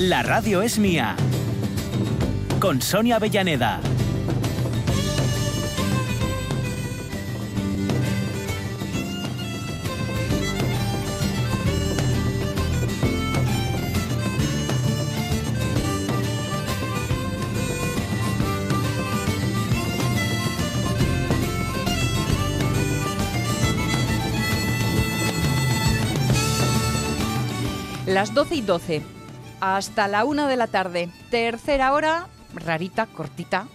La radio es mía. Con Sonia Avellaneda. Las 12 y 12, hasta la 1 de la tarde. Tercera hora, rarita, cortita,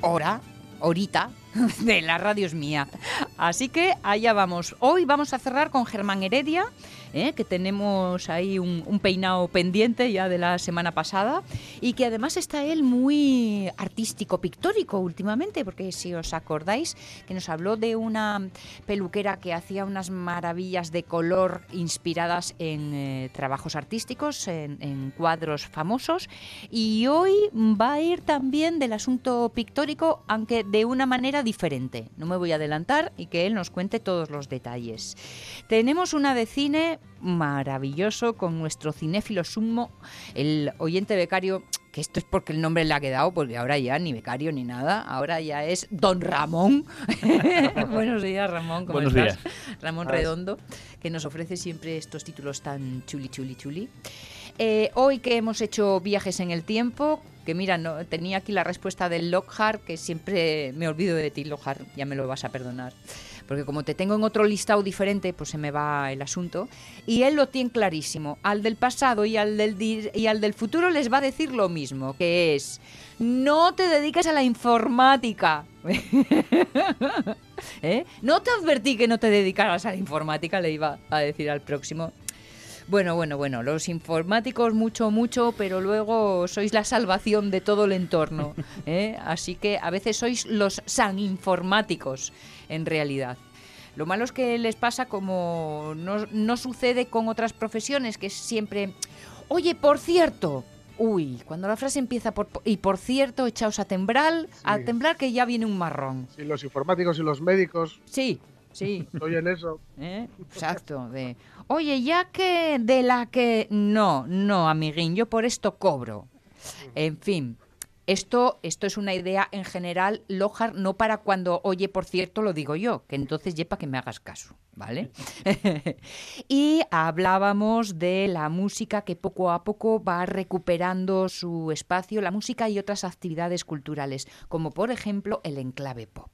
hora, horita, de la radio es mía. Así que allá vamos. Hoy vamos a cerrar con Germán Heredia, ¿eh? que tenemos ahí un, peinado pendiente ya de la semana pasada y que además está él muy artístico, pictórico últimamente, porque si os acordáis que nos habló de una peluquera que hacía unas maravillas de color inspiradas en eh, trabajos artísticos, en, en cuadros famosos y hoy va a ir también del asunto pictórico, aunque de una manera diferente. No me voy a adelantar y que él nos cuente todos los detalles. Tenemos una de cine maravilloso con nuestro cinéfilo sumo, el oyente becario, que esto es porque el nombre le ha quedado, porque ahora ya ni becario ni nada, ahora ya es Don Ramón. Buenos días, Ramón, ¿cómo Buenos estás? días. Ramón Ay. Redondo, que nos ofrece siempre estos títulos tan chuli, chuli, chuli. Eh, hoy que hemos hecho viajes en el tiempo, que mira, no, tenía aquí la respuesta del Lockhart, que siempre me olvido de ti, Lockhart, ya me lo vas a perdonar. Porque como te tengo en otro listado diferente, pues se me va el asunto. Y él lo tiene clarísimo. Al del pasado y al del, y al del futuro les va a decir lo mismo, que es, no te dediques a la informática. ¿Eh? No te advertí que no te dedicaras a la informática, le iba a decir al próximo. Bueno, bueno, bueno, los informáticos mucho, mucho, pero luego sois la salvación de todo el entorno. ¿eh? Así que a veces sois los saninformáticos, en realidad. Lo malo es que les pasa como no, no sucede con otras profesiones, que es siempre, oye, por cierto, uy, cuando la frase empieza por, y por cierto, echaos a temblar, a Sí. temblar que ya viene un marrón. Sí, los informáticos y los médicos, Sí, sí. estoy en eso. ¿Eh? Exacto, de, oye, ya que de la que... No, no, amiguín, yo por esto cobro. En fin, esto, esto es una idea en general, Lojar, no para cuando, oye, por cierto, lo digo yo, que entonces yepa que me hagas caso, ¿vale? y hablábamos de la música que poco a poco va recuperando su espacio, la música y otras actividades culturales, como por ejemplo el enclave pop.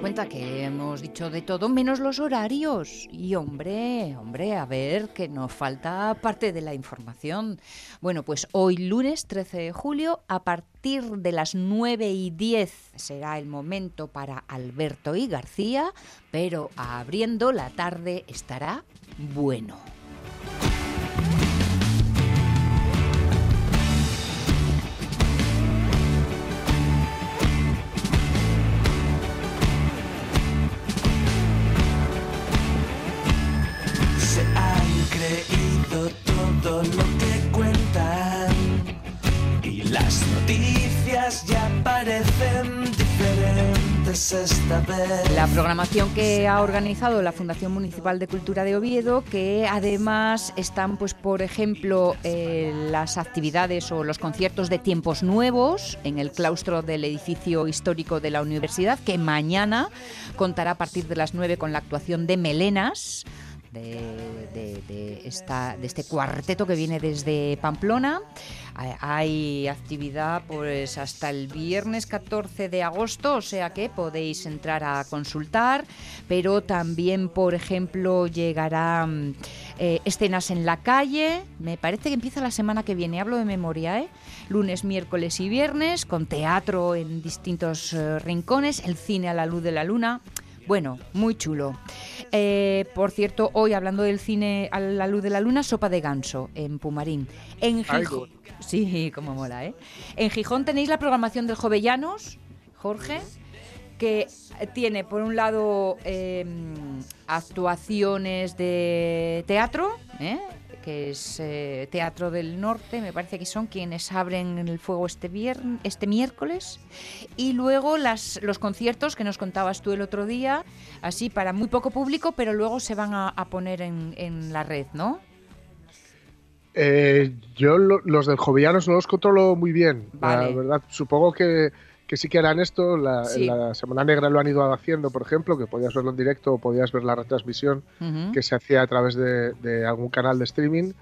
Cuenta que hemos dicho de todo menos los horarios. Y hombre, hombre, a ver, que nos falta parte de la información. Bueno, pues hoy lunes 13 de julio, a partir de las 9 y 10 será el momento para Alberto y García, pero abriendo la tarde estará bueno. La programación que ha organizado la Fundación Municipal de Cultura de Oviedo, que además están, pues, por ejemplo, eh, las actividades o los conciertos de tiempos nuevos en el claustro del edificio histórico de la universidad, que mañana contará a partir de las 9 con la actuación de Melenas. De, de- de esta, de este cuarteto que viene desde Pamplona. Hay- actividad pues hasta el viernes 14 de agosto, o sea que podéis entrar a consultar, pero también, por ejemplo, llegará mm, eh, escenas en la calle, me parece que empieza la semana que viene, hablo de memoria, ¿eh? lunes, miércoles y viernes, con teatro en distintos eh, rincones, el cine a la luz de la luna. Bueno, muy chulo. Eh, por cierto, hoy hablando del cine a la luz de la luna, Sopa de Ganso en Pumarín. En Gijón. Sí, como mola, ¿eh? En Gijón tenéis la programación del Jovellanos, Jorge, que tiene por un lado eh, actuaciones de teatro, ¿eh? Que es eh, Teatro del Norte, me parece que son quienes abren el fuego este, vier- este miércoles. Y luego las, los conciertos que nos contabas tú el otro día, así para muy poco público, pero luego se van a, a poner en, en la red, ¿no? Eh, yo lo- los del Jovellanos no los controlo muy bien, Vale. la verdad. Supongo que, que sí que harán esto. La, Sí. En la Semana Negra lo han ido haciendo, por ejemplo, que podías verlo en directo o podías ver la retransmisión que se hacía a través de, de algún canal de streaming.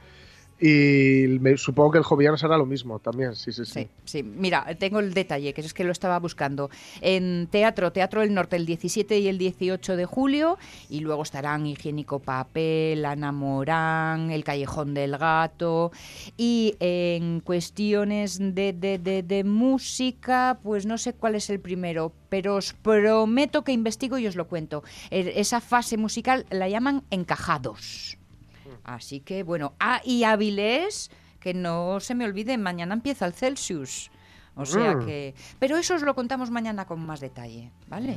Y me- supongo que el Jovellanos hará lo mismo también, sí, sí, sí. Sí, sí. Mira, tengo el detalle, que es que lo estaba buscando. En Teatro, Teatro del Norte, el 17 y el 18 de julio, y luego estarán Higiénico Papel, Ana Morán, El Callejón del Gato, y en cuestiones de, de- de- de música, pues no sé cuál es el primero, pero os prometo que investigo y os lo cuento. Er- Esa fase musical la llaman encajados. Así que bueno, ah, y Avilés, que no se me olvide, mañana empieza el Celsius. O sea Mm. que. Pero eso os lo contamos mañana con más detalle, ¿vale?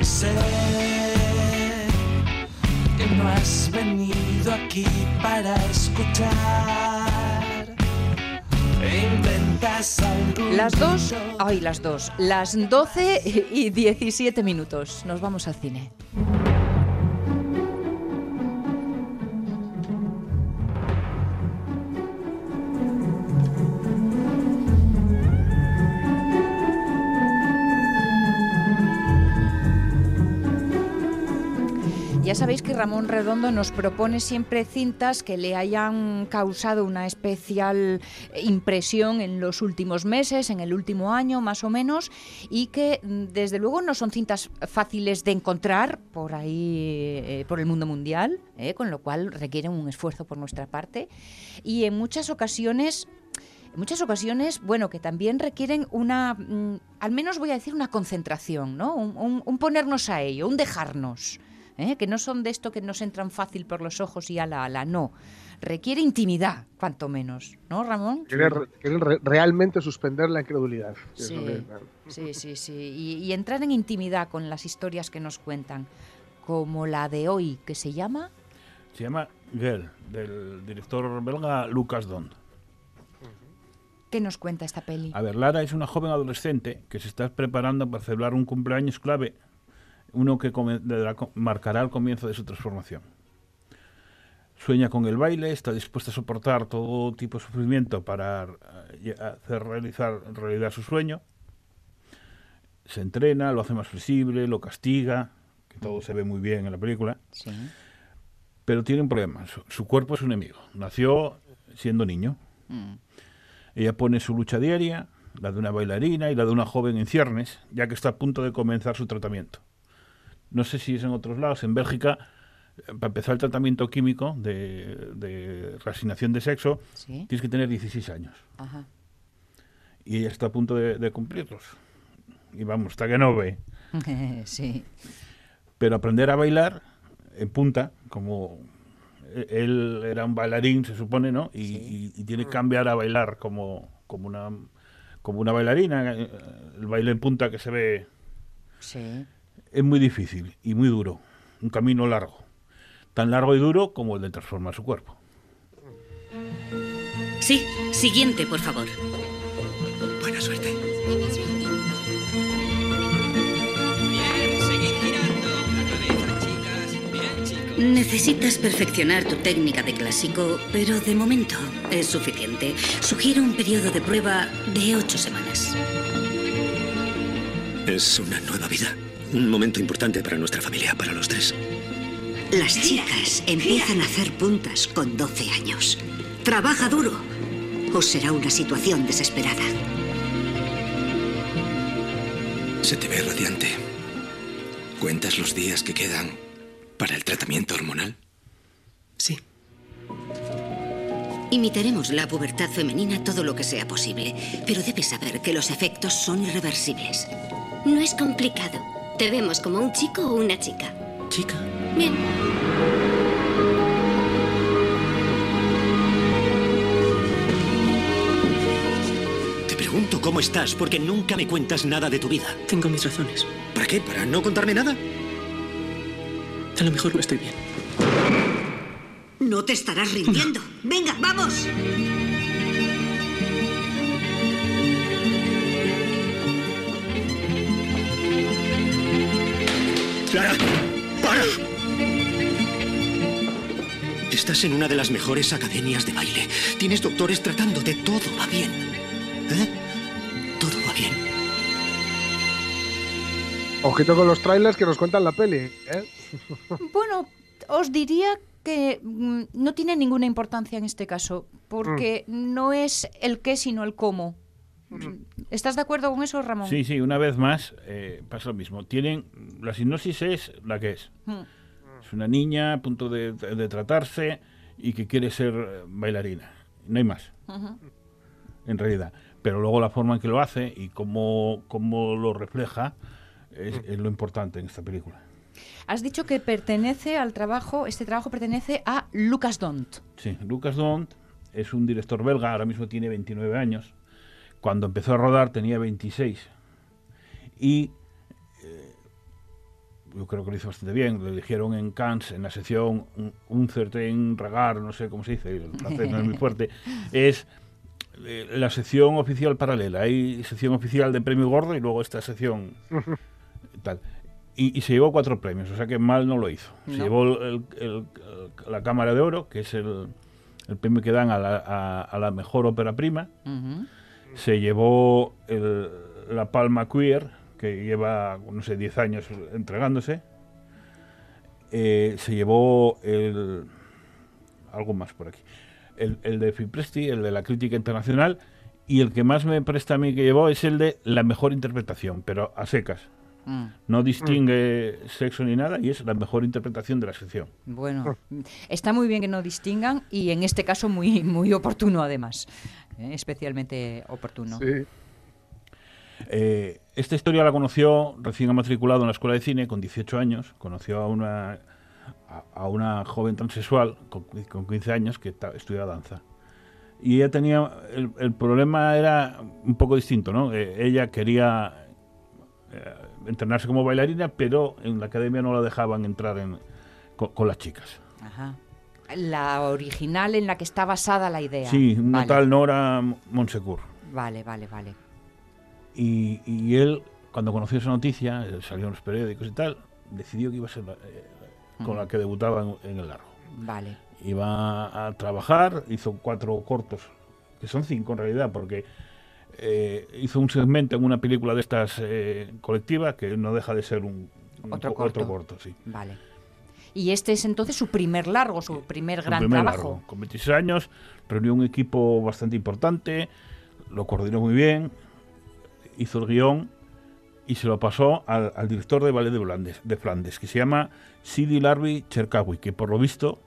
Sé que no has venido aquí para escuchar. Inventas algún Las dos, ay, las dos, las 12 y 17 minutos. Nos vamos al cine. Ya sabéis que Ramón Redondo nos propone siempre cintas que le hayan causado una especial impresión en los últimos meses, en el último año más o menos, y que mm, desde luego no son cintas fáciles de encontrar por ahí, eh, por el mundo mundial, eh, con lo cual requieren un esfuerzo por nuestra parte, y en muchas ocasiones en muchas ocasiones, bueno, que también requieren una, mm, al menos voy a decir una concentración, ¿no? Un, ponernos a ello, un dejarnos, ¿eh? que no son de esto que nos entran fácil por los ojos y ala, ala, no. Requiere intimidad, cuanto menos, ¿no, Ramón? Quieren, re- quieren re- realmente suspender la incredulidad. Sí, sí, sí, sí. Y, y entrar en intimidad con las historias que nos cuentan, como la de hoy, que se llama... Se llama Girl, del director belga Lucas Dond. ¿Qué nos cuenta esta peli? A ver, Lara es una joven adolescente que se está preparando para celebrar un cumpleaños clave, uno que marcará el comienzo de su transformación. Sueña con el baile, está dispuesta a soportar todo tipo de sufrimiento para eh, hacer realizar realidad su sueño. Se entrena, lo hace más flexible, lo castiga, que todo se ve muy bien en la película. Sí. Pero tiene un problema. Su, su cuerpo es un enemigo. Nació siendo niño. Mm. Ella pone su lucha diaria, la de una bailarina y la de una joven en ciernes, ya que está a punto de comenzar su tratamiento. No sé si es en otros lados. En Bélgica, eh, para empezar el tratamiento químico de, de reasignación de sexo, Sí. tienes que tener 16 años. Ajá. Y ella está a punto de, de cumplirlos. Y vamos, está que no ve. sí. Pero aprender a bailar en punta, como e- él era un bailarín, se supone, ¿no? Y, y- y tiene que cambiar a bailar como, como, una, como una bailarina. eh, El baile en punta que se ve Sí. Es muy difícil y muy duro. Un camino largo. Tan largo y duro como el de transformar su cuerpo. Sí, siguiente, por favor. Buena suerte. Necesitas perfeccionar tu técnica de clásico, pero de momento es suficiente. Sugiero un periodo de prueba de ocho semanas. Es una nueva vida. Un momento importante para nuestra familia, para los tres. Las chicas empiezan a hacer puntas con 12 años. Trabaja duro o será una situación desesperada. Se te ve radiante. Cuentas los días que quedan ¿Para el tratamiento hormonal? Sí. Imitaremos la pubertad femenina todo lo que sea posible, pero debes saber que los efectos son irreversibles. No es complicado. ¿Te vemos como un chico o una chica? Chica. Bien. Te pregunto cómo estás porque nunca me cuentas nada de tu vida. Tengo mis razones. ¿Para qué? ¿Para no contarme nada? A lo mejor no estoy bien. No te estarás rindiendo. Venga, vamos. ¡Clara! ¡Para! Estás en una de las mejores academias de baile. Tienes doctores tratándote. Todo va bien. ¿Eh? Todo va bien. Ojito con los trailers que nos cuentan la peli. ¿eh? Bueno, os diría que mm, no tiene ninguna importancia en este caso, porque no es el qué, sino el cómo. ¿Estás de acuerdo con eso, Ramón? Sí, sí, una vez más eh, pasa lo mismo. Tienen, la sinopsis es la que es. Mm. Es una niña a punto de, de tratarse y que quiere ser eh, bailarina. No hay más, en realidad. Pero luego la forma en que lo hace y cómo, cómo lo refleja es, es lo importante en esta película. Has dicho que pertenece al trabajo, este trabajo pertenece a Lucas Dont. Sí, Lucas Dont es un director belga, ahora mismo tiene 29 años. Cuando empezó a rodar tenía 26. Y eh, yo creo que lo hizo bastante bien. Lo eligieron en Cannes, en la sección un, un certain regar, no sé cómo se dice, el francés no es muy fuerte. Es eh, la sección oficial paralela. Hay sección oficial de premio gordo y luego esta sección tal. Y, y se llevó cuatro premios, o sea que mal no lo hizo. Se No. llevó el- el- el- la Cámara de Oro, que es el, premio que dan a la, a- a la mejor ópera prima. Ujú. Se llevó el- la Palma Queer, que lleva, no sé, 10 años entregándose. Eh, se llevó el. algo más por aquí. El, el de Fipresti, el de la crítica internacional. Y el que más me presta a mí que llevó es el de la mejor interpretación, pero a secas. Mm. No distingue sexo ni nada y es la mejor interpretación de la sección. Bueno, está muy bien que no distingan y en este caso muy, muy oportuno además. ¿Eh? Especialmente oportuno. Sí. Eh, esta historia la conoció recién matriculado en la escuela de cine con 18 años. Conoció a una, a, a una joven transexual con, con 15 años que ta- estudiaba danza. Y ella tenía. El, el problema era un poco distinto, ¿no? Eh, ella quería eh, entrenarse como bailarina, pero en la academia no la dejaban entrar en, con, con las chicas. Ajá. La original en la que está basada la idea. Sí, una vale. tal Nora Monsecourt. Vale, vale, vale. Y, y él, cuando conoció esa noticia, eh, salió en los periódicos y tal, decidió que iba a ser la- eh, con la que debutaba en, en el largo. Vale. Iba a trabajar, hizo cuatro cortos, que son cinco en realidad, porque eh, hizo un segmento en una película de estas eh, colectiva que no deja de ser un, un Otro co- corto. corto, sí. Vale. Y este es entonces su primer largo, su primer Su gran primer trabajo. largo. Con 26 años, reunió un equipo bastante importante, lo coordinó muy bien, hizo el guion y se lo pasó al, al director de ballet de Flandes, de Flandes, que se llama Sidi Larbi Cherkawi, que por lo visto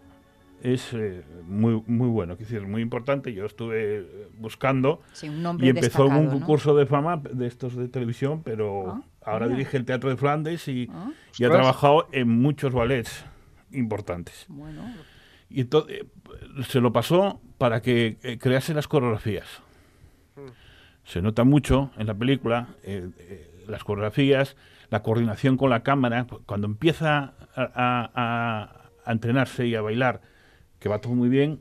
es eh, muy, muy bueno, es decir, muy importante. Yo estuve eh, buscando Sí, un nombre y empezó en un concurso de fama de estos de televisión, pero Ah, ahora mira. dirige el Teatro de Flandes y, Ah. y ha trabajado en muchos ballets importantes. Bueno, Y entonces se lo pasó para que eh, crease las coreografías. Se nota mucho en la película eh, eh, las coreografías, la coordinación con la cámara. Cuando empieza a, a- a- a entrenarse y a bailar, que va todo muy bien,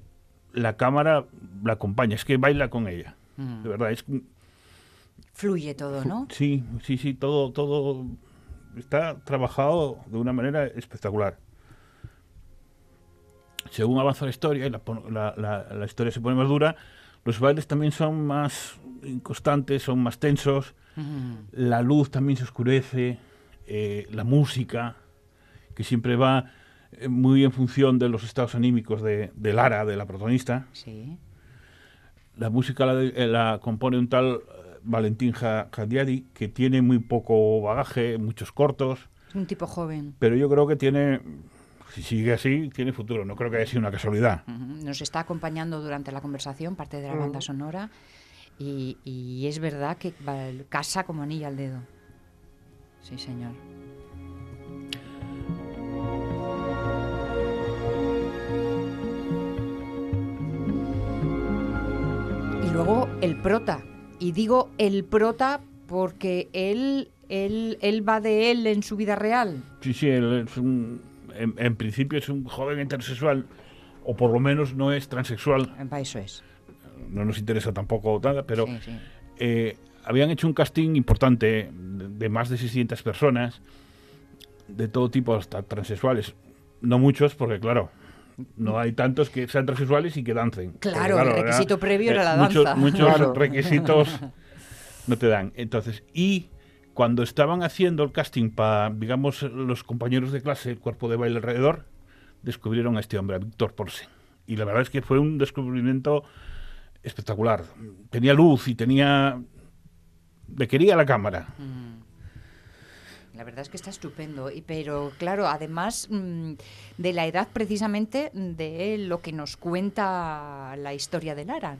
la cámara la acompaña, es que baila con ella. Mm. De verdad, es fluye todo, ¿no? Sí, sí, sí, todo, todo está trabajado de una manera espectacular. Según avanza la historia y la, pon- la- la- la historia se pone más dura, los bailes también son más inconstantes, son más tensos, la luz también se oscurece, eh, la música, que siempre va eh, muy en función de los estados anímicos de, de Lara, de la protagonista. Sí. La música la, de- eh, la compone un tal Valentín Ja- Jadiadi, que tiene muy poco bagaje, muchos cortos, Es un tipo joven. pero yo creo que tiene si sigue así, tiene futuro. No creo que haya sido una casualidad. Nos está acompañando durante la conversación parte de la banda sonora y, y es verdad que casa como anilla al dedo. Sí, señor. Y luego el prota. Y digo el prota porque él, él, él va de él en su vida real. Sí, sí, él es un, en, en principio es un joven intersexual, o por lo menos no es transexual. Eso es. No nos interesa tampoco nada, pero Sí, sí. eh, habían hecho un casting importante de, de más de 600 personas, de todo tipo, hasta transexuales. No muchos, porque claro, no hay tantos que sean transexuales y que dancen. Porque, Claro, el ¿verdad? requisito previo era la muchos- danza. Muchos Claro. requisitos no te dan. Entonces, y cuando estaban haciendo el casting para, digamos, los compañeros de clase, el cuerpo de baile alrededor, descubrieron a este hombre, a Víctor Porsen. Y la verdad es que fue un descubrimiento espectacular. Tenía luz y tenía... Le quería la cámara. La verdad es que está estupendo, y- pero claro, además mm, de la edad precisamente de lo que nos cuenta la historia de Lara,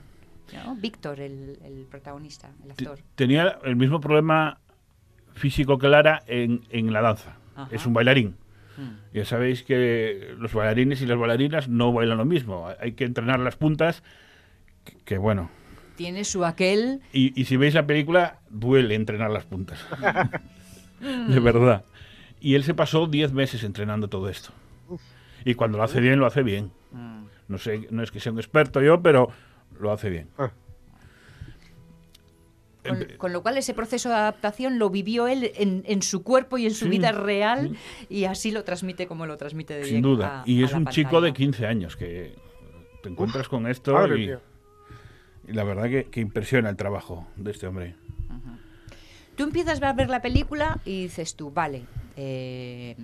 ¿no? Víctor, el, el protagonista, el actor. Tenía el mismo problema físico que Lara en, en la danza. Ajá. Es un bailarín. Mm. Ya sabéis que los bailarines y las bailarinas no bailan lo mismo. Hay que entrenar las puntas, que, que bueno. Tiene su aquel... Y, y si veis la película, duele entrenar las puntas. de verdad. Y él se pasó 10 meses entrenando todo esto. Y cuando lo hace bien, lo hace bien. Mm. No sé, no es que sea un experto yo, pero lo hace bien. Ah. Con, Empe- con lo cual ese proceso de adaptación lo vivió él en, en su cuerpo y en su Sí, vida real y así lo transmite como lo transmite de Sin bien duda. a- y a es un chico de pantalla. 15 años que te encuentras con esto y, la verdad que, que impresiona el trabajo de este hombre. Tú empiezas a ver la película y dices tú, vale, eh,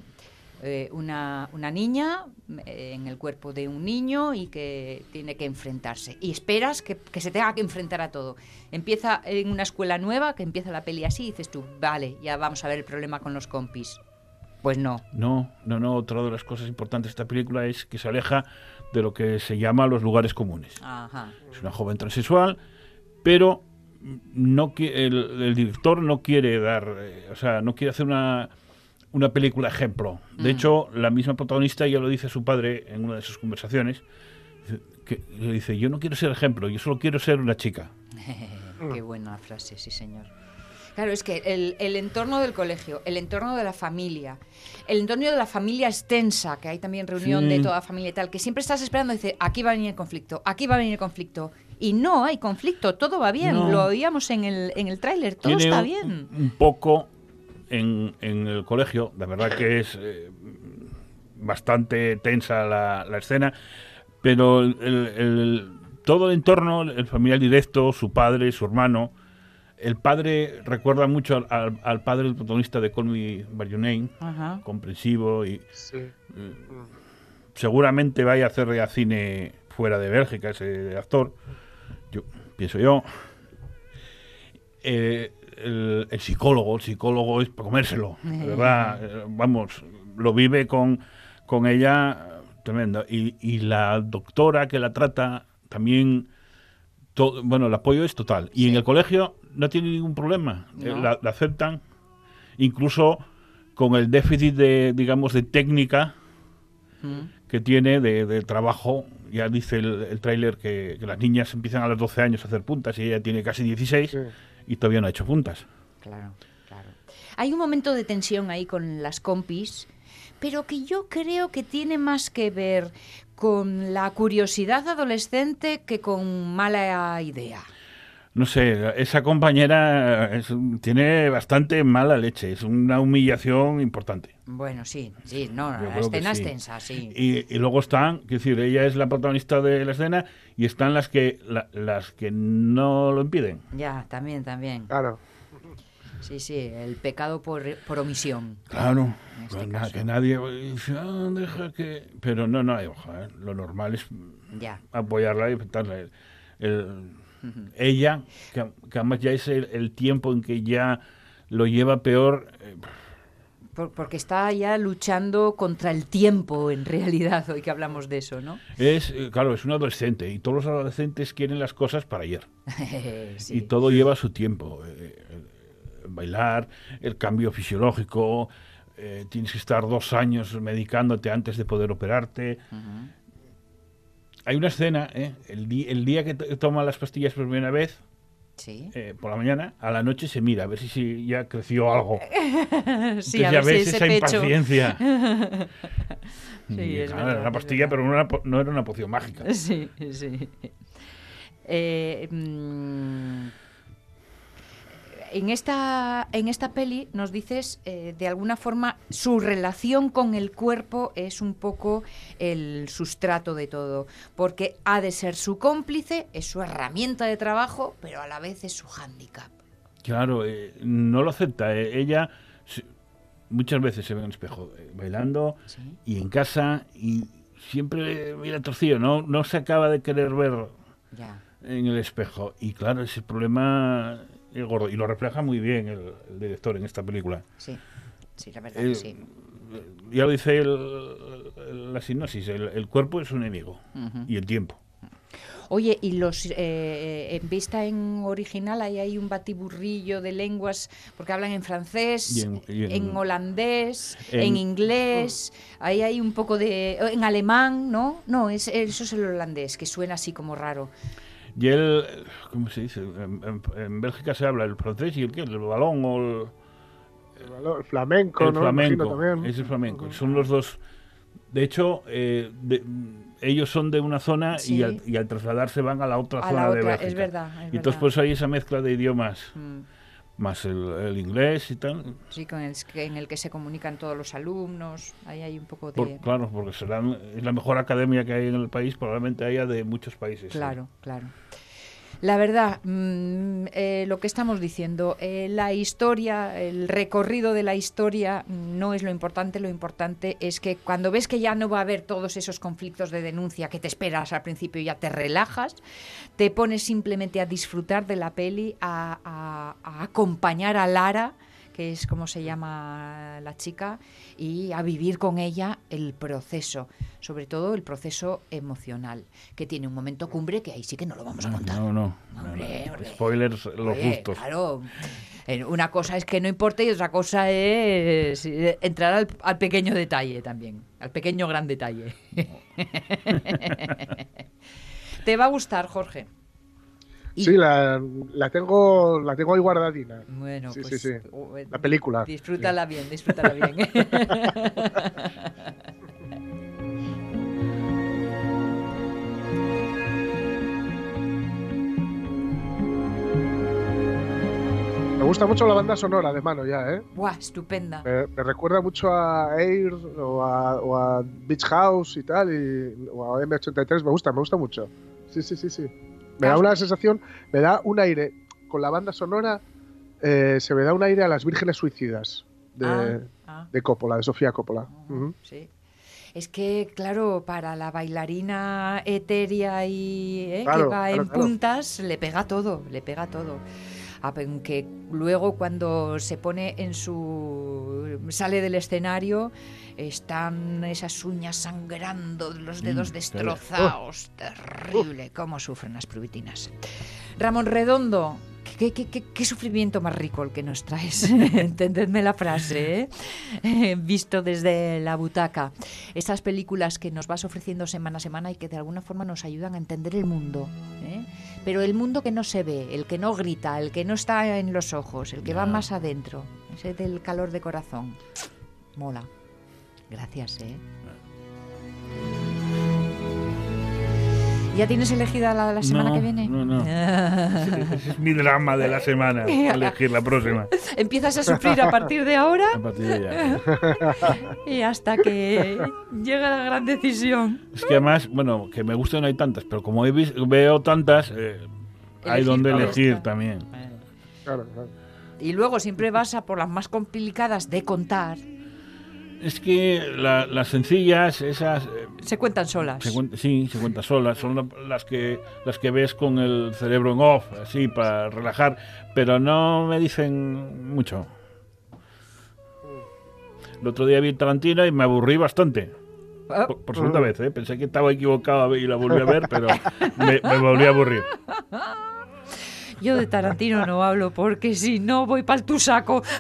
eh, una, una niña eh, en el cuerpo de un niño y que tiene que enfrentarse. Y esperas que, que se tenga que enfrentar a todo. Empieza en una escuela nueva, que empieza la peli así, y dices tú, vale, ya vamos a ver el problema con los compis. Pues no. No, no, no. Otra de las cosas importantes de esta película es que se aleja de lo que se llama los lugares comunes. Ajá. Es una joven transexual, pero no el, el director no quiere dar, eh, o sea, no quiere hacer una, una película ejemplo. De Mm. hecho, la misma protagonista ya lo dice a su padre en una de sus conversaciones, que le dice, yo no quiero ser ejemplo, yo solo quiero ser una chica. Qué buena frase, sí, señor. Claro, es que el, el entorno del colegio, el entorno de la familia, el entorno de la familia extensa, que hay también reunión Sí. de toda la familia y tal, que siempre estás esperando, dice, aquí va a venir el conflicto, aquí va a venir el conflicto. Y no hay conflicto, todo va bien, No. lo oíamos en el, en el tráiler, todo Tiene está un- bien. Un poco en, en el colegio, la verdad que es eh, bastante tensa la, la escena, pero el- el- todo el entorno, el familiar directo, su padre, su hermano, el padre recuerda mucho al, al- al padre del protagonista de Call Me By Your Name, Ajá. comprensivo y Sí. seguramente vaya a hacer ya cine fuera de Bélgica ese actor, yo pienso yo. Eh, el, el psicólogo, el psicólogo es para comérselo, verdad, eh, vamos, lo vive con, con ella eh, tremendo. Y, y la doctora que la trata también, to- bueno, el apoyo es total. Y en el colegio no tiene ningún problema, eh, No. la, la aceptan, incluso con el déficit de, digamos, de técnica Mm. que tiene de, de trabajo. Ya dice el, el tráiler que, que las niñas empiezan a los 12 años a hacer puntas y ella tiene casi 16 Sí. Y todavía no ha hecho puntas. Claro, claro. Hay un momento de tensión ahí con las compis, pero que yo creo que tiene más que ver con la curiosidad adolescente que con mala idea. No sé, esa compañera es tiene bastante mala leche, es una humillación importante. Bueno, sí, sí, no, Yo la escena sí. es tensa, sí. Y, y luego están, quiero decir, ella es la protagonista de la escena y están las que la- las que no lo impiden. Ya, también, también. Claro. Sí, sí, el pecado por, por omisión. Claro, este pues na- que nadie dice, "Ah, deja que... Pero no, no, ojo, eh, lo normal es Ya. apoyarla y aceptarla. El- el- ella, que, que además ya es el, el tiempo en que ya lo lleva peor, eh, por- porque está ya luchando contra el tiempo, en realidad, hoy que hablamos de eso, ¿no? Es, eh, claro, es un adolescente y todos los adolescentes quieren las cosas para ayer. Sí. Y todo lleva su tiempo. eh, el bailar, el cambio fisiológico, eh, tienes que estar dos años medicándote antes de poder operarte. Hay una escena, eh, el, día que to- toma las pastillas por primera vez, Sí. eh, por la mañana, a la noche se mira a ver si, si ya creció algo. Sí, a Entonces ya ver si ves ese esa pecho. impaciencia. Sí, Y, es claro, verdad, era una pastilla, pero no era, po- no era una poción mágica. Sí, sí. Eh, mm, en, esta, en esta peli nos dices, eh, de alguna forma, su relación con el cuerpo es un poco el sustrato de todo, porque ha de ser su cómplice, es su herramienta de trabajo, pero a la vez es su hándicap. Claro, eh, no lo acepta. eh, ella muchas veces se ve en el espejo eh, bailando y en casa y siempre mira torcido, no, no se acaba de querer ver Ya. en el espejo. Y claro, ese problema gordo y lo refleja muy bien el, el director en esta película. Sí, sí, la verdad Eh, que sí. Ya lo dice el- el- la sinopsis, el, el cuerpo es su enemigo y el tiempo. Oye, y los eh, en vista en original ahí hay un batiburrillo de lenguas porque hablan en francés, Y en- y en- en holandés, en, en- inglés, ahí hay un poco de en alemán, ¿no? No, es eso es el holandés que suena así como raro. Y él, ¿cómo se dice? En, en- en Bélgica se habla el francés y el qué, el balón o el, El valor- flamenco, el ¿no? flamenco. También. Es el flamenco. Son los dos. De hecho, eh, de- ellos son de una zona Sí. y, al, y al trasladarse van a la otra A zona la de otra, Bélgica. es verdad, es y entonces verdad. pues hay esa mezcla de idiomas, Mm. más el, el inglés y tal. Sí, con el que- en el que se comunican todos los alumnos, ahí hay un poco de Por- claro, porque serán, es la mejor academia que hay en el país, probablemente haya de muchos países. Claro, claro. La verdad, mm, eh, lo que estamos diciendo, eh, la historia, el recorrido de la historia no es lo importante, lo importante es que cuando ves que ya no va a haber todos esos conflictos de denuncia que te esperas al principio ya te relajas, te pones simplemente a disfrutar de la peli, a- a acompañar a Lara, que es como se llama la chica, y a vivir con ella el proceso, sobre todo el proceso emocional, que tiene un momento cumbre que ahí sí que no lo vamos a contar. No, no. Hombre. Spoilers los Oye, justos. Claro. Eh, Una cosa es que no importe y otra cosa es eh, entrar al, al pequeño detalle también, al pequeño gran detalle. Te va a gustar, Jorge. Y- Sí, la, la tengo la tengo ahí guardadina. Bueno, sí, pues, sí, sí. uh, eh, La película. Disfrútala bien, disfrútala bien. Me gusta mucho la banda sonora de mano ya, ¿eh? Buah, estupenda. Me, me recuerda mucho a Air o a, o a Beach House y tal, y, o a M83. Me gusta, me gusta mucho. Sí, sí, sí, sí. Me da una sensación, me da un aire. Con la banda sonora eh, se me da un aire a las Vírgenes Suicidas de, Ah, ah. de Coppola, de Sofía Coppola. Sí. Es que, claro, para la bailarina etérea y eh, que va claro, en claro. puntas, le pega todo, le pega todo. Aunque luego cuando se pone en su... sale del escenario, están esas uñas sangrando, los dedos Mm, destrozados. Terrible, cómo sufren las pruvitinas. Ramón Redondo, ¿qué, qué, qué- qué sufrimiento más rico el que nos traes? Entendedme la frase, ¿eh? Eh, visto desde la butaca. Estas películas que nos vas ofreciendo semana a semana y que de alguna forma nos ayudan a entender el mundo. ¿eh? Pero el mundo que no se ve, el que no grita, el que no está en los ojos, el que va más adentro, ese del calor de corazón. Mola. Gracias, ¿eh? ¿Ya tienes elegida la, la semana No, que viene? no, no. Ese, es mi drama de la semana, elegir la próxima. Empiezas a sufrir a partir de ahora A partir de ya. y hasta que llega la gran decisión. Es que además, bueno, que me gustan hay tantas, pero como he vis- veo tantas, eh, hay donde elegir también. Claro, claro. Y luego siempre vas a por las más complicadas de contar. Es que la- las sencillas, esas... eh, Se cuentan solas. se cuen- sí, se cuentan solas, son la- las que, las que ves con el cerebro en off, así, para relajar, pero no me dicen mucho. El otro día vi Tarantino y me aburrí bastante. Ah. Por, por segunda vez, ¿eh? Pensé que estaba equivocado y la volví a ver, pero me, me volví a aburrir. Yo de Tarantino no hablo porque si no voy para tu saco.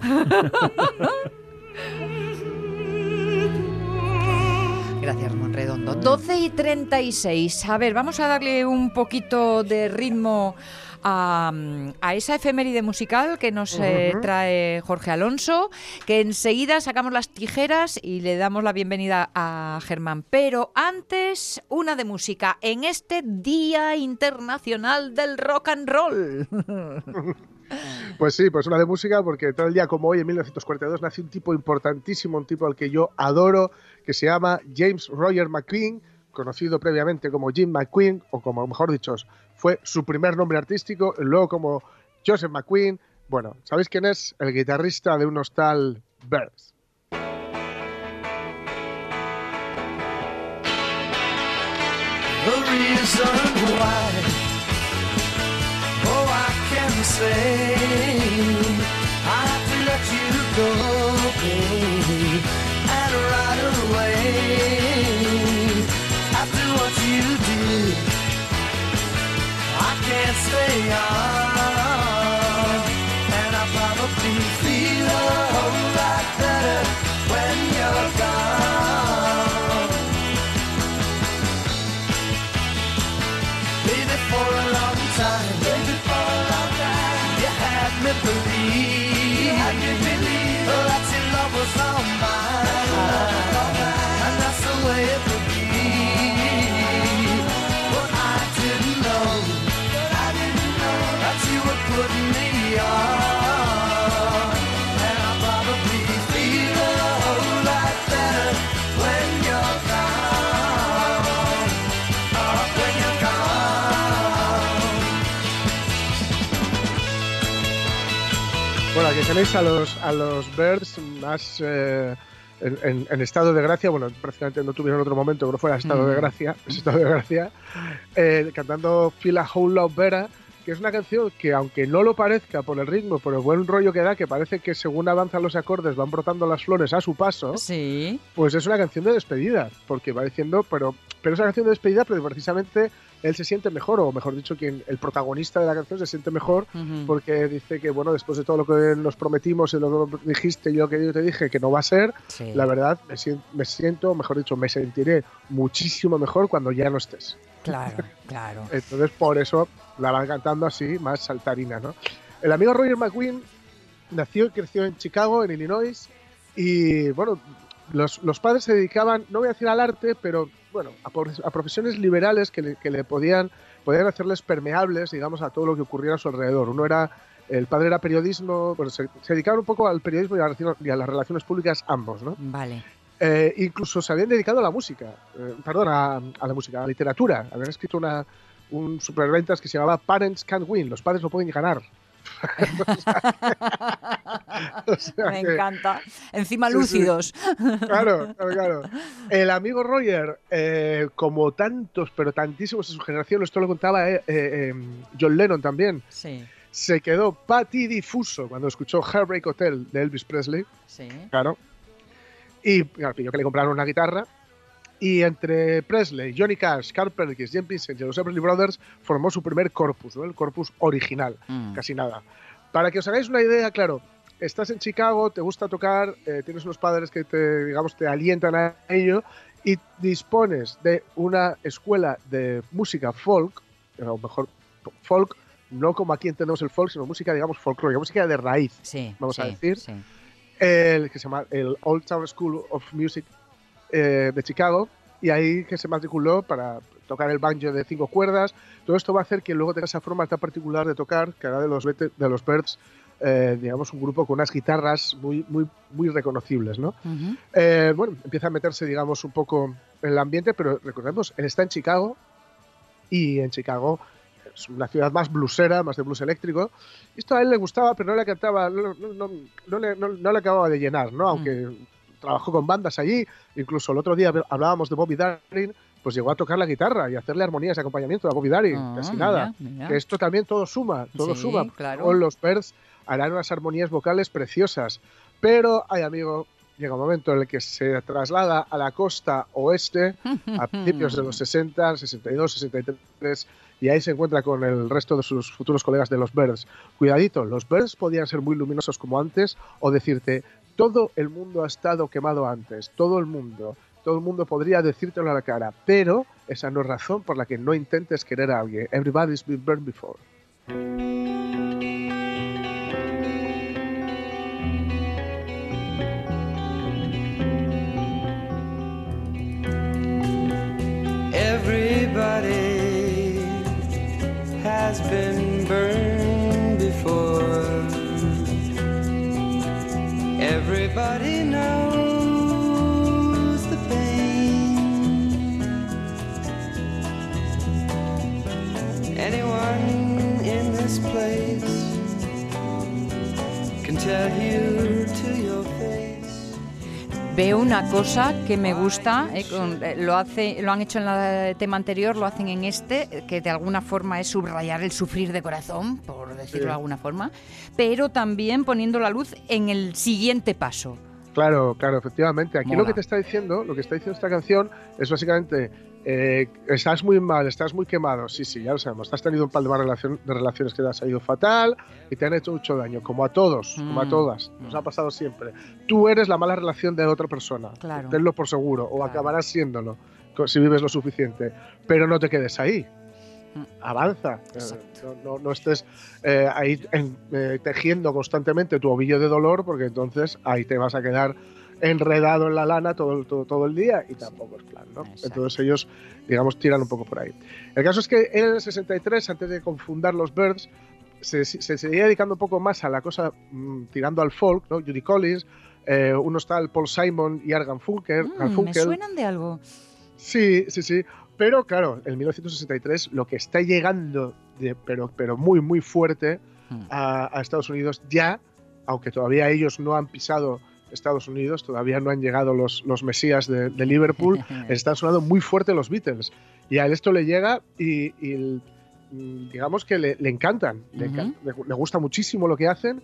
Gracias, Monredondo. 12 y 36. A ver, vamos a darle un poquito de ritmo a, a esa efeméride musical que nos eh, trae Jorge Alonso, que enseguida sacamos las tijeras y le damos la bienvenida a Germán. Pero antes, una de música en este Día Internacional del Rock and Roll. Pues sí, pues una de música, porque todo el día como hoy, en 1942, nace un tipo importantísimo, un tipo al que yo adoro, que se llama James Roger McQueen, conocido previamente como Jim McQueen, o como mejor dicho, fue su primer nombre artístico, luego como Joseph McQueen. Bueno, ¿sabéis quién es? El guitarrista de unos tal Birds. The oh, I say let you go, away. After what you did, I can't stay on, tenéis a los, a los Birds más eh, en, en- en estado de gracia. Bueno, prácticamente no tuvieron otro momento que no fuera estado de Mm. gracia, ese estado de gracia, eh, cantando Feel a Whole Lot Better, que es una canción que, aunque no lo parezca por el ritmo, por el buen rollo que da, que parece que según avanzan los acordes van brotando las flores a su paso, sí. pues es una canción de despedida, porque va diciendo, pero, pero es una canción de despedida, pero precisamente él se siente mejor, o mejor dicho, quien el protagonista de la canción se siente mejor porque dice que bueno después de todo lo que nos prometimos y lo que dijiste y lo que yo te dije que no va a ser Sí. la verdad me siento, me siento mejor dicho me sentiré muchísimo mejor cuando ya no estés Claro, claro. entonces por eso la van cantando así más saltarina no el amigo Roger McQueen nació y creció en Chicago en Illinois y bueno los, los padres se dedicaban no voy a decir al arte pero bueno a, profesiones liberales que le, que le podían podían hacerles permeables digamos a todo lo que ocurriera a su alrededor uno era el padre era periodismo bueno se, se dedicaban un poco al periodismo y a, y a las relaciones públicas ambos no Vale. eh, incluso se habían dedicado a la música, eh, perdón, a, a la música, a la literatura. Habían escrito una, un superventas que se llamaba Parents Can't Win, los padres no pueden ganar. O sea Me que- encanta. Encima Sí, sí. lúcidos. Claro, claro, claro. El amigo Roger, eh, como tantos, pero tantísimos de su generación, esto lo contaba eh, eh, eh, John Lennon también, Sí, se quedó patidifuso cuando escuchó Heartbreak Hotel de Elvis Presley. sí. Claro. Y claro, pidió que le compraran una guitarra. Y entre Presley, Johnny Cash, Carl Perkins, Jim Vincent y los Everly Brothers formó su primer corpus, ¿no? el corpus original, Mm. casi nada. Para que os hagáis una idea, claro, estás en Chicago, te gusta tocar, eh, tienes unos padres que te, digamos, te alientan a ello y dispones de una escuela de música folk, eh, o mejor, folk, no como aquí entendemos el folk, sino música, digamos, folclórica, música de raíz, Sí, vamos a decir sí. el que se llama el Old Town School of Music eh, de Chicago y ahí que se matriculó para tocar el banjo de cinco cuerdas. Todo esto va a hacer que luego tenga esa forma tan particular de tocar que hará de los, de los Birds, eh, digamos, un grupo con unas guitarras muy, muy, muy reconocibles, ¿no? Eh, bueno, empieza a meterse, digamos, un poco en el ambiente, pero recordemos, él está en Chicago y en Chicago es una ciudad más blusera, más de blues eléctrico. Esto a él le gustaba, pero no le cantaba, no, no- no- no le, no- no le acababa de llenar, ¿no? Aunque trabajó con bandas allí, incluso el otro día hablábamos de Bobby Darin, pues llegó a tocar la guitarra y hacerle armonías de acompañamiento a Bobby Darin, Ah, casi mira, nada. mira. Que esto también todo suma, todo Sí, suma. claro. Con los Birds harán unas armonías vocales preciosas. Pero, ay amigo, llega un momento en el que se traslada a la costa oeste a principios de los 60, 62, 63 y ahí se encuentra con el resto de sus futuros colegas de los Birds. Cuidadito, los Birds podían ser muy luminosos como antes o decirte todo el mundo ha estado quemado antes, todo el mundo, todo el mundo podría decírtelo a la cara, pero esa no es razón por la que no intentes querer a alguien. Everybody's been burned before. Everybody has been Everybody knows the pain. Anyone in this place can tell you to your face. Veo una cosa que me gusta, eh, eh, lo, hace, lo han hecho en el tema anterior, lo hacen en este, eh, que de alguna forma es subrayar el sufrir de corazón, por decirlo Sí. de alguna forma, pero también poniendo la luz en el siguiente paso. Claro, claro, efectivamente. Aquí Mola. lo que te está diciendo, lo que está diciendo esta canción es básicamente, eh, estás muy mal, estás muy quemado. Sí, sí, ya lo sabemos. Has tenido un par de, más relación- de relaciones que te han salido fatal y te han hecho mucho daño, como a todos, como a Mm, todas. Nos ha pasado siempre. Tú eres la mala relación de otra persona. Claro. Tenlo por seguro, o acabarás siéndolo si vives lo suficiente. Pero no te quedes ahí. Avanza. Eh, no, no- no estés eh, ahí en- eh, tejiendo constantemente tu ovillo de dolor, porque entonces ahí te vas a quedar enredado en la lana todo, el- todo, todo el día y tampoco es plan, ¿no? Entonces ellos, digamos, tiran un poco por ahí. El caso es que en el 63, antes de confundar los Birds, se, se seguía dedicando un poco más a la cosa mm, tirando al folk, ¿no? Judy Collins, eh, uno está el Paul Simon y Argan Funker, Mm, me suenan de algo. Sí, sí, sí. Pero claro, en 1963 lo que está llegando, de- pero, pero muy, muy fuerte Hmm. a, a Estados Unidos ya, aunque todavía ellos no han pisado Estados Unidos, todavía no han llegado los, los mesías de, de Liverpool, están sonando muy fuerte los Beatles. Y a él esto le llega y, y el- mm, digamos que le, le encantan, Ujú. encan- le- le gusta muchísimo lo que hacen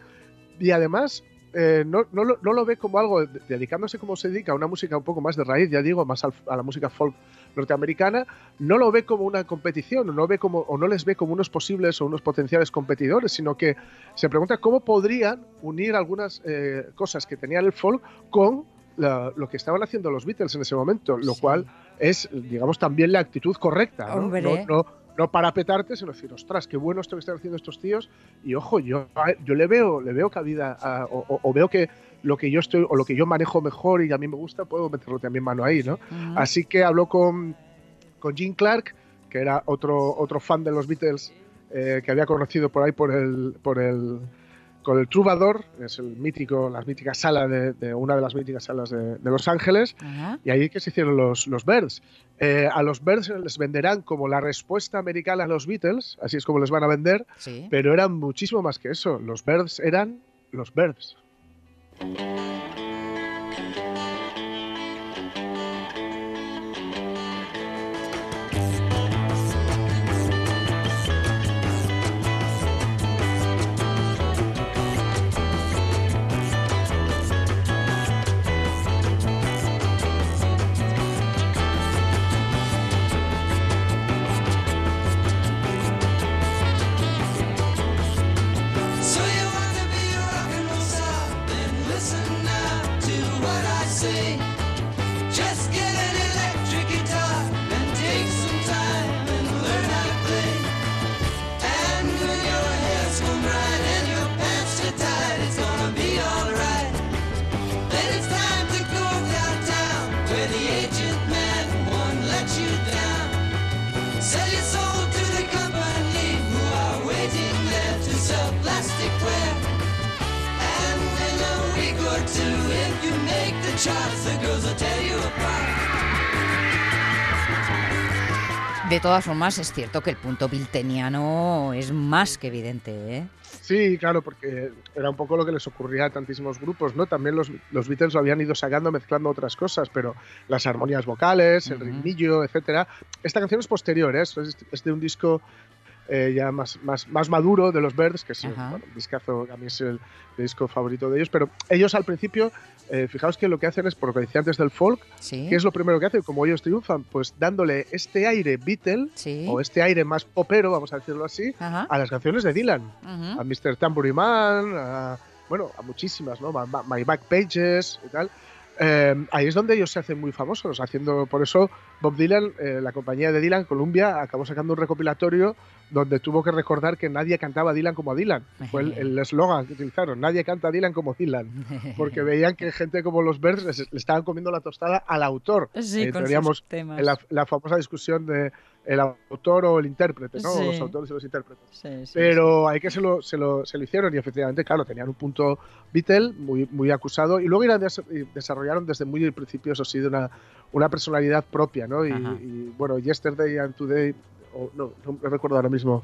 y además eh, no, no lo, no lo ve como algo, de- dedicándose como se dedica a una música un poco más de raíz, ya digo, más al- a la música folk norteamericana, no lo ve como una competición, o no, ve como, o no les ve como unos posibles o unos potenciales competidores, sino que se pregunta cómo podrían unir algunas eh, cosas que tenía el folk con la- lo que estaban haciendo los Beatles en ese momento, lo cual es, digamos, también la actitud correcta. Hombre. No, no, no para petarte, sino decir, ostras, qué bueno esto que están haciendo estos tíos. Y ojo, yo, yo le veo, le veo cabida a- o, o- veo que lo que yo estoy o lo que yo manejo mejor y a mí me gusta, puedo meterlo también mano ahí, ¿no? Así que habló con, con Gene Clark, que era otro, otro fan de los Beatles eh, que había conocido por ahí por el, por el, con el Troubadour, es el mítico, la mítica sala de, de una de las míticas salas de, de Los Ángeles, Ajá. y ahí que se hicieron los, los Birds. Eh, a los Birds les venderán como la respuesta americana a los Beatles, así es como les van a vender, Sí. pero eran muchísimo más que eso. Los Birds eran los Birds. Todas formas, es cierto que el punto bilteniano es más que evidente, ¿eh? Sí, claro, porque era un poco lo que les ocurría a tantísimos grupos, ¿no? También los, los Beatles lo habían ido sacando, mezclando otras cosas, pero las armonías vocales, el ritmillo, etcétera. Esta canción es posterior, ¿eh? es, es de un disco eh, ya más, más, más maduro de los Birds, que es Ajá. bueno, un discazo, a mí es el, disco favorito de ellos, pero ellos al principio, eh, fijaos que lo que hacen es, por lo que decía antes del folk, Sí. ¿qué es lo primero que hacen? Como ellos triunfan, pues dándole este aire Beatle, Sí. o este aire más popero, vamos a decirlo así, Ajá. a las canciones de Dylan a Mr. Tambourine Man, a, bueno, a muchísimas, ¿no? My, My Back Pages y tal. Eh, ahí es donde ellos se hacen muy famosos, haciendo, por eso Bob Dylan, eh, la compañía de Dylan, Columbia, acabó sacando un recopilatorio donde tuvo que recordar que nadie cantaba a Dylan como a Dylan. Fue el- eslogan que utilizaron, nadie canta a Dylan como Dylan, porque veían que gente como los Birds le estaban comiendo la tostada al autor. Sí, Eh, con sus teníamos temas. la, la famosa discusión de el autor o el intérprete, ¿no? Sí. Los autores y los intérpretes. Sí, sí, Pero hay que se lo, se, lo, se lo hicieron y efectivamente, claro, tenían un punto Beatle muy, muy acusado y luego irán desarrollaron desde muy al principio, eso sí, de una, una personalidad propia, ¿no? Y, y, bueno, Yesterday and Today, o no, no recuerdo ahora mismo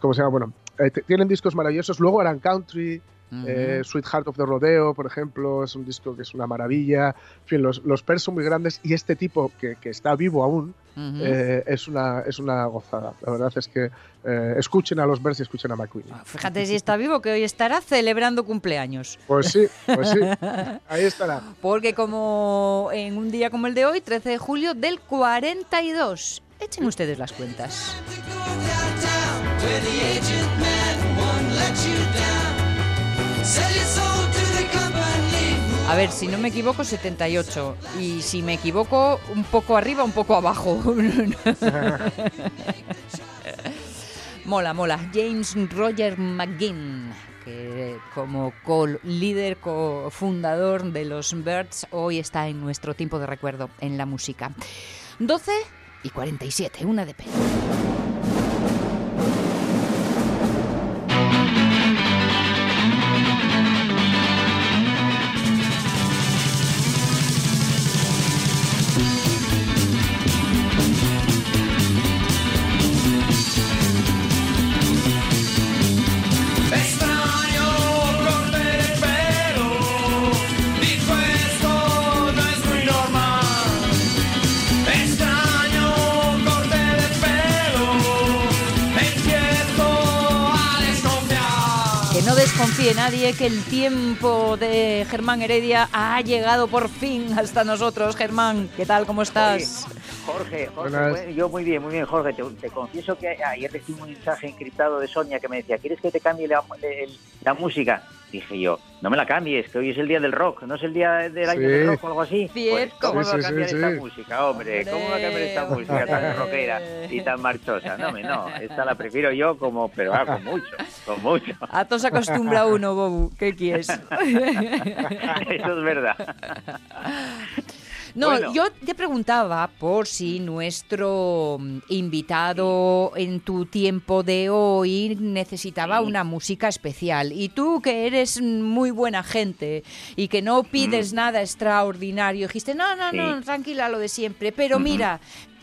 cómo se llama, bueno, eh, tienen discos maravillosos, luego harán country, Ujú. eh, Sweetheart of the Rodeo, por ejemplo, es un disco que es una maravilla. En fin, los, los Pers son muy grandes y este tipo, que, que está vivo aún, Ujú. eh, es, una, es una gozada. La verdad es que eh, escuchen a los Bers y escuchen a McQueen. Fíjate si está vivo, que hoy estará celebrando cumpleaños. Pues sí, pues sí. Ahí estará. Porque como en un día como el de hoy, 13 de julio del 42, echen ustedes las cuentas. A ver, si no me equivoco, 78. Y si me equivoco, un poco arriba, un poco abajo. mola, mola. James Roger McGinn, que como co-líder, cofundador de los Birds, hoy está en nuestro tiempo de recuerdo en la música. 12 y 47, una de pena. Que el tiempo de Germán Heredia ha llegado por fin hasta nosotros. Germán, ¿qué tal? ¿Cómo estás? Jorge, Jorge, bueno, yo muy bien, muy bien, Jorge. Te, te confieso que ayer recibí un mensaje encriptado de Sonia que me decía, ¿quieres que te cambie la, el- la música? Dije yo, no me la cambies, que hoy es el día del rock, ¿no es el día del año Sí. del rock o algo así? Pues, ¿Cómo Sí, me va a cambiar sí, esta sí. música, hombre? ¿Cómo me va a cambiar esta música tan rockera y tan marchosa? No, me- no, esta la prefiero yo como, pero ah, con mucho, con mucho. A todos acostumbra uno, Bobu. ¿Qué quieres? Eso es verdad. No, Bueno. yo te preguntaba por si nuestro mm, invitado en tu tiempo de hoy necesitaba una música especial. Y tú, que eres muy buena gente y que no pides nada extraordinario, dijiste, no, no, no. Sí. tranquila, lo de siempre. Pero mira,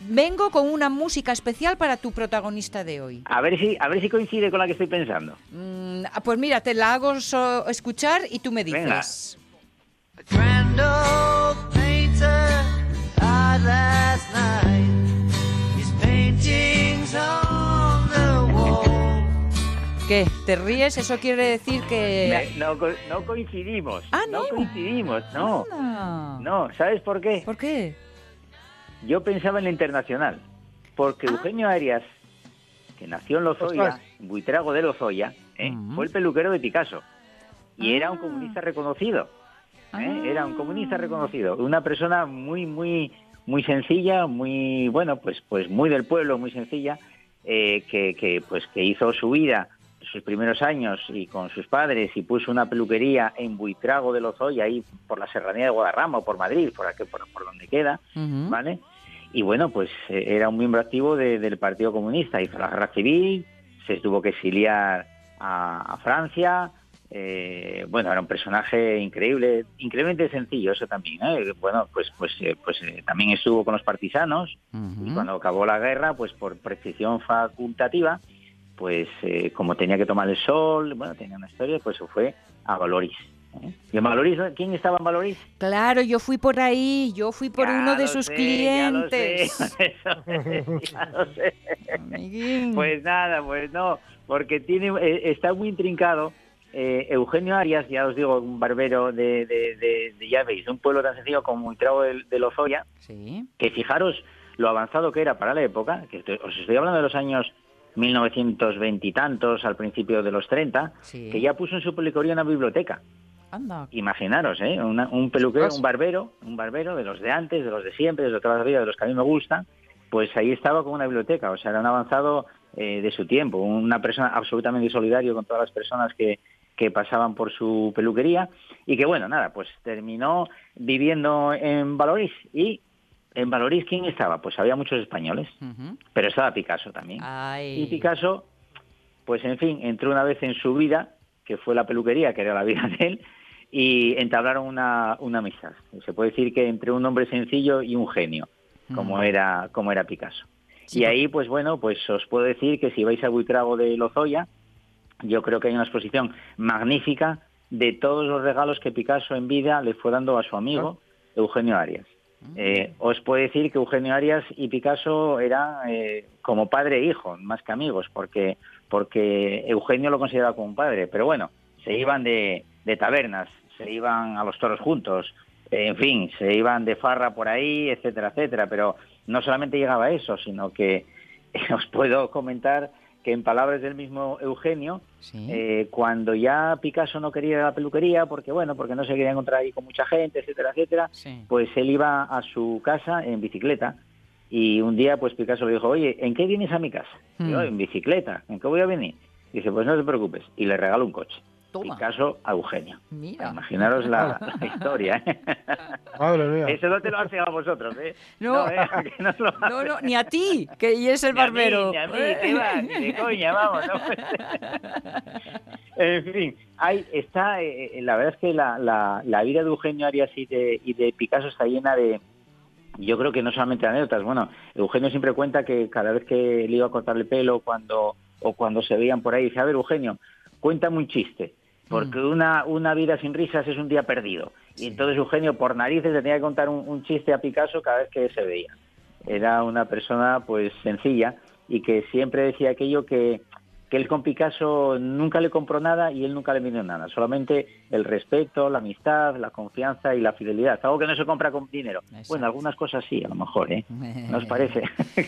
vengo con una música especial para tu protagonista de hoy. A ver si, a ver si coincide con la que estoy pensando. Mm, ah, pues mira, te la hago so- escuchar y tú me Venga. dices. Grand ¿Qué? ¿Te ríes? Eso quiere decir que... Me- no, co- no coincidimos. Ah, no. coincidimos, no. Anda. No, ¿sabes por qué? ¿Por qué? Yo pensaba en la internacional, porque Eugenio Arias, que nació en Lozoya, Ostras. en Buitrago de Lozoya, ¿eh? Ujú. fue el peluquero de Picasso. Y era un Ah. comunista reconocido. ¿eh? Ah. Era un comunista reconocido. Una persona muy, muy, muy sencilla, muy, bueno, pues, pues muy del pueblo, muy sencilla, eh, que, que, pues, que hizo su vida sus primeros años y con sus padres y puso una peluquería en Buitrago de Lozoya, ahí por la serranía de Guadarrama o por Madrid, por, aquí, por, por donde queda, Ujú. ¿vale? Y bueno, pues eh, era un miembro activo de- del Partido Comunista, hizo la guerra civil, se tuvo que exiliar a, a Francia, eh, bueno, era un personaje increíble, increíblemente sencillo eso también, ¿eh? Bueno, pues, pues, eh, pues eh, también estuvo con los partisanos y cuando acabó la guerra, pues por prescripción facultativa, pues eh, como tenía que tomar el sol, bueno, tenía una historia, pues se fue a Valoris. ¿eh? ¿Y en Valorís? ¿Quién estaba en Valorís? Claro, yo fui por ahí, yo fui por Ya uno de sus sé, clientes. Ya lo sé, ya lo sé. Amiguín. Pues nada, pues no, porque tiene eh, está muy intrincado. Eh, Eugenio Arias, ya os digo, un barbero de, de, de, de- ya veis, de un pueblo tan sencillo como Ultrao de, de Lozoya, Sí. que fijaros lo avanzado que era para la época, que estoy- os estoy hablando de los años 1920 y tantos, al principio de los 30, Sí. que ya puso en su peluquería una biblioteca. Anda. Imaginaros, ¿eh? Una- un peluquero, un barbero, un barbero de los de antes, de los de siempre, de los de toda la vida, de los que a mí me gustan, pues ahí estaba con una biblioteca, o sea, era un avanzado eh, de su tiempo, una persona absolutamente solidario con todas las personas que, que pasaban por su peluquería y que, bueno, nada, pues terminó viviendo en Valorís y en Valorís, ¿quién estaba? Pues había muchos españoles, pero estaba Picasso también. Ay. Y Picasso, pues en fin, entró una vez en su vida, que fue la peluquería, que era la vida de él, y entablaron una, una amistad. Se puede decir que entre un hombre sencillo y un genio, como era, como era Picasso. Sí, y ahí, pues bueno, pues os puedo decir que si vais a Buitrago de Lozoya, yo creo que hay una exposición magnífica de todos los regalos que Picasso en vida le fue dando a su amigo Eugenio Arias. Eh, os puedo decir que Eugenio Arias y Picasso eran eh, como padre e hijo, más que amigos, porque, porque Eugenio lo consideraba como un padre. Pero bueno, se iban de, de tabernas, se iban a los toros juntos, en fin, se iban de farra por ahí, etcétera, etcétera. Pero no solamente llegaba eso, sino que os puedo comentar que en palabras del mismo Eugenio, Sí. eh, cuando ya Picasso no quería ir a la peluquería, porque bueno, porque no se quería encontrar ahí con mucha gente, etcétera, etcétera, Sí. pues él iba a su casa en bicicleta y un día pues Picasso le dijo, oye, ¿en qué vienes a mi casa? Hmm. Yo, en bicicleta, ¿en qué voy a venir? Dice, pues no te preocupes. Y le regaló un coche. Toma. Picasso a Eugenio. Mira. Imaginaros la, la historia. ¿eh? Madre mía. Eso no te lo hacen a vosotros, ¿eh? No. ¿eh? Que no os lo No, hacen. no, ni a ti, que y es el Ni a mí, barbero. ni a mí, ¿qué va? Ni de coña, vamos. no en fin, hay, está, eh, la verdad es que la, la, la vida de Eugenio Arias y de, y de Picasso está llena de, yo creo que no solamente anécdotas. Bueno, Eugenio siempre cuenta que cada vez que le iba a cortar el pelo cuando, o cuando se veían por ahí, dice, a ver, Eugenio, cuéntame un chiste. Porque una, una vida sin risas es un día perdido. Y entonces Eugenio, por narices, le tenía que contar un, un chiste a Picasso cada vez que se veía era una persona pues sencilla y que siempre decía aquello que, que él con Picasso nunca le compró nada y él nunca le vendió nada, solamente el respeto, la amistad, la confianza y la fidelidad, algo que no se compra con dinero. Exacto. Bueno, algunas cosas sí, a lo mejor, ¿eh? ¿No os parece?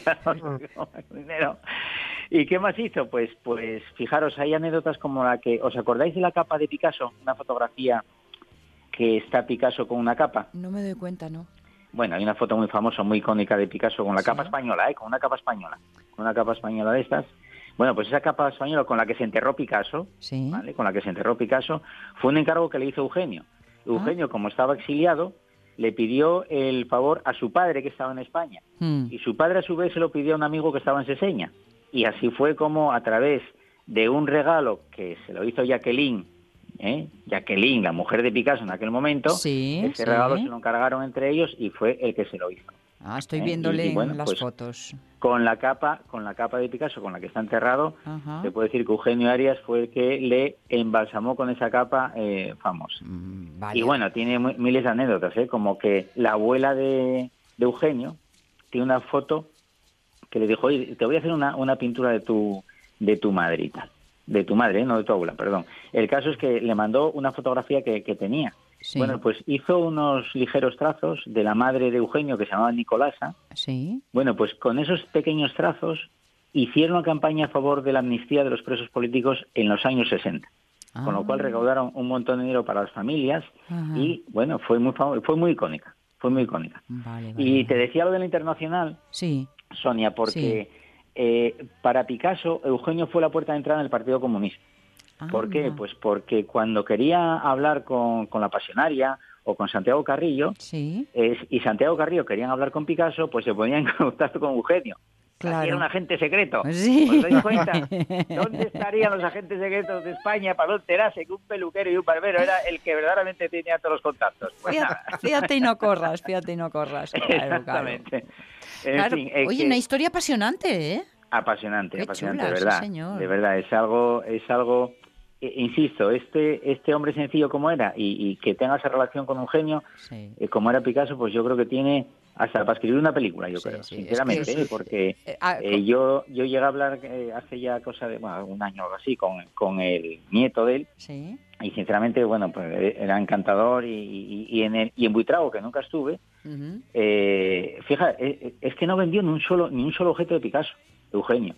Dinero. ¿Y qué más hizo? Pues, pues fijaros, hay anécdotas como la que, ¿os acordáis de la capa de Picasso? Una fotografía que está Picasso con una capa. No me doy cuenta, ¿no? Bueno, hay una foto muy famosa, muy icónica de Picasso con la Sí. capa española, ¿eh? Con una capa española. Con una capa española de estas. Bueno, pues esa capa española con la que se enterró Picasso, Sí. ¿vale? Con la que se enterró Picasso, fue un encargo que le hizo Eugenio. Ah. Eugenio, como estaba exiliado, le pidió el favor a su padre que estaba en España. Mm. Y su padre a su vez se lo pidió a un amigo que estaba en Seseña. Y así fue como a través de un regalo que se lo hizo Jacqueline, ¿eh? Jacqueline, la mujer de Picasso en aquel momento, Sí, ese sí. regalo se lo encargaron entre ellos y fue el que se lo hizo. Ah, estoy ¿eh? viéndole Y- y bueno, en las pues, fotos. Con la capa, con la capa de Picasso con la que está enterrado, Ajá. se puede decir que Eugenio Arias fue el que le embalsamó con esa capa eh, famosa. Mm, vale. Y bueno, tiene miles de anécdotas, ¿eh? como que la abuela de, de Eugenio tiene una foto que le dijo, oye, te voy a hacer una, una pintura de tu, de tu madre y tal. De tu madre, ¿eh? no de tu abuela, perdón. El caso es que le mandó una fotografía que, que tenía. Sí. Bueno, pues hizo unos ligeros trazos de la madre de Eugenio que se llamaba Nicolasa. Sí. Bueno, pues con esos pequeños trazos hicieron una campaña a favor de la amnistía de los presos políticos en los años 60 con lo cual Ah. recaudaron un montón de dinero para las familias Ajá. y bueno fue muy fue muy icónica fue muy icónica Vale, vale. y te decía lo de la internacional Sí. Sonia porque eh, para Picasso Eugenio fue la puerta de entrada en el Partido Comunista. ¿por qué? Pues porque cuando quería hablar con, con la pasionaria o con Santiago Carrillo Sí, eh, y Santiago Carrillo querían hablar con Picasso pues se ponían en contacto con Eugenio claro. era un agente secreto. Sí. ¿Os dais cuenta? ¿Dónde estarían los agentes secretos de España para no enterarse que un peluquero y un barbero era el que verdaderamente tenía todos los contactos? Pues. Fíjate, fíjate y no corras, fíjate y no corras. Claro, claro. Exactamente. En Claro. fin, Oye, que- una historia apasionante, ¿eh? apasionante, Qué apasionante, chula, de sí, verdad. señor. De verdad, es algo, es algo eh, insisto, este este hombre sencillo como era y, y que tenga esa relación con un genio, Sí. eh, como era Picasso, pues yo creo que tiene hasta para escribir una película, yo creo, sí, sinceramente, es que- ¿eh? porque Eh, ah, eh, yo yo llegué a hablar eh, hace ya cosa de bueno, un año o algo así con, con el nieto de él Sí. y sinceramente, bueno, pues era encantador y, y, y en el, y en Buitrago, que nunca estuve, Ujú. eh, fíjate, es que no vendió ni un solo ni un solo objeto de Picasso, Eugenio.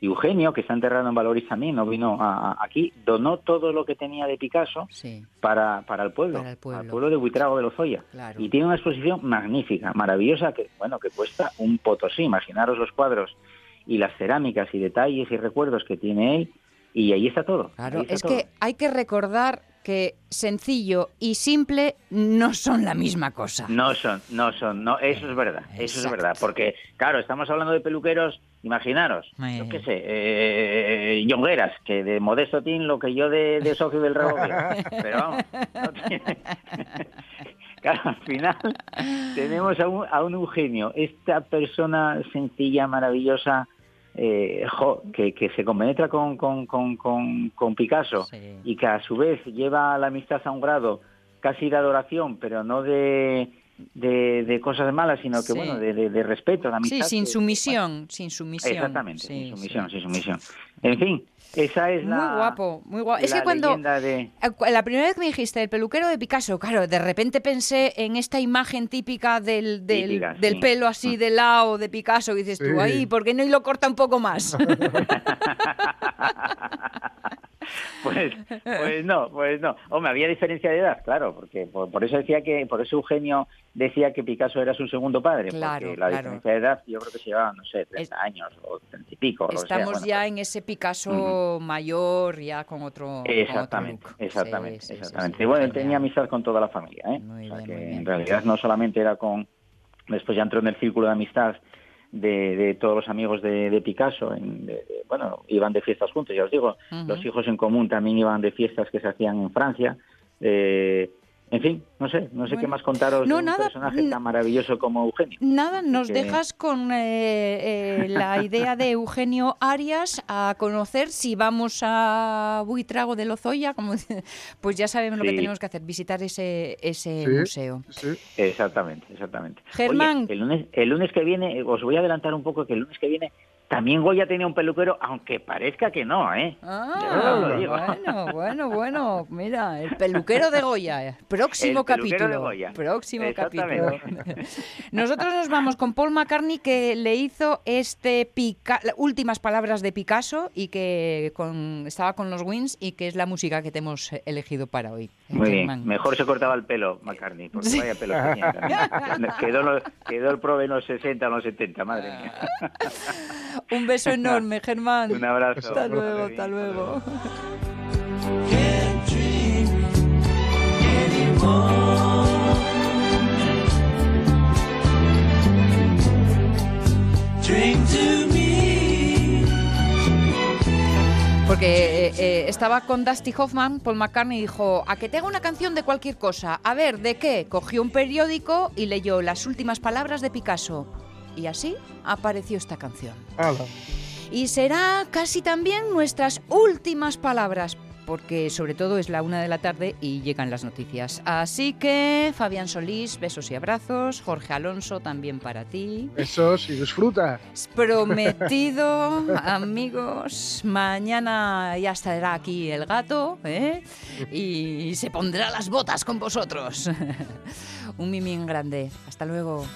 Y Eugenio, que está enterrado en Valoris también, no vino a- a- aquí, donó todo lo que tenía de Picasso Sí. para, para el pueblo, Para el pueblo. al pueblo de Buitrago de Lozoya. Claro. Y tiene una exposición magnífica, maravillosa, que bueno, que cuesta un potosí. Imaginaros los cuadros y las cerámicas y detalles y recuerdos que tiene él, y ahí está todo. Claro, está es todo. que hay que recordar que sencillo y simple no son la misma cosa. No son, no son, no, eso es verdad, eso es verdad, porque claro, estamos hablando de peluqueros, imaginaros, yo qué sé, eh, Yongueras, que de Modesto Tin lo que yo de, de socio del revólver, pero vamos, no tiene- claro, al final tenemos a un, a un Eugenio, esta persona sencilla, maravillosa, eh, jo, que, que se compenetra con, con, con, con, con Picasso y que a su vez lleva la amistad a un grado casi de adoración, pero no de, de, de cosas malas, sino que Sí. bueno, de, de- de respeto, de amistad. Sí, sin sumisión, sin sumisión. Exactamente, Sí, sin sumisión, sin sumisión. En fin, esa es Muy la... guapo, muy guapo. Es que cuando de... eh, la primera vez que me dijiste el peluquero de Picasso, claro, de repente pensé en esta imagen típica del, del, Típica, del sí. pelo así de lado de Picasso, y dices tú, Sí. ahí, ¿por qué no y lo corta un poco más? Pues, pues no, pues no. Hombre, había diferencia de edad, claro, porque por, por eso decía que, por eso Eugenio decía que Picasso era su segundo padre, Claro, porque la claro. diferencia de edad yo creo que se llevaba, no sé, 30 años o 30 y pico. o lo que sea. Estamos Bueno, ya en ese Picasso mayor, ya con otro. con otro Exactamente, exactamente, Sí, sí, y bueno, él tenía amistad con toda la familia, ¿eh? O sea que en realidad no solamente era con... Después ya entró en el círculo de amistad de, de todos los amigos de, de Picasso. en- de- de- bueno, iban de fiestas juntos, ya os digo. Los hijos en común también iban de fiestas que se hacían en Francia. Eh, en fin, no sé, no sé qué más contaros No, de un nada, personaje tan maravilloso como Eugenio. Nada, nos que- dejas con eh, eh, la idea de Eugenio Arias a conocer si vamos a Buitrago de Lozoya, como, dice, pues ya sabemos lo que Sí. tenemos que hacer, visitar ese, ese Sí. museo. Exactamente, exactamente. Germán. Oye, el, lunes, el lunes que viene, os voy a adelantar un poco que el lunes que viene también Goya tenía un peluquero, aunque parezca que no, ¿eh? Ah, lo digo. bueno, bueno, bueno, mira, el peluquero de Goya, eh, próximo El peluquero capítulo, de Goya. próximo capítulo. Nosotros nos vamos con Paul McCartney que le hizo este pica últimas palabras de Picasso y que con, estaba con los Wins y que es la música que te hemos elegido para hoy. Muy bien, mejor se cortaba el pelo, McCartney, porque Sí. vaya pelo tenía quedó, el prove en los 60 o los 70, madre mía. Un beso enorme, Germán. Un abrazo. Hasta luego, hasta luego. Drink to me. Porque eh, eh, estaba con Dusty Hoffman, Paul McCartney dijo, a que te haga una canción de cualquier cosa. A ver, ¿de qué? Cogió un periódico y leyó las últimas palabras de Picasso. Y así apareció esta canción. Y será casi también nuestras últimas palabras, porque sobre todo es la una de la tarde y llegan las noticias. Así que, Fabián Solís, besos y abrazos. Jorge Alonso, también para ti. Besos y disfruta. Prometido, amigos, mañana ya estará aquí el gato ¿eh? y se pondrá las botas con vosotros. Un mimín grande. Hasta luego.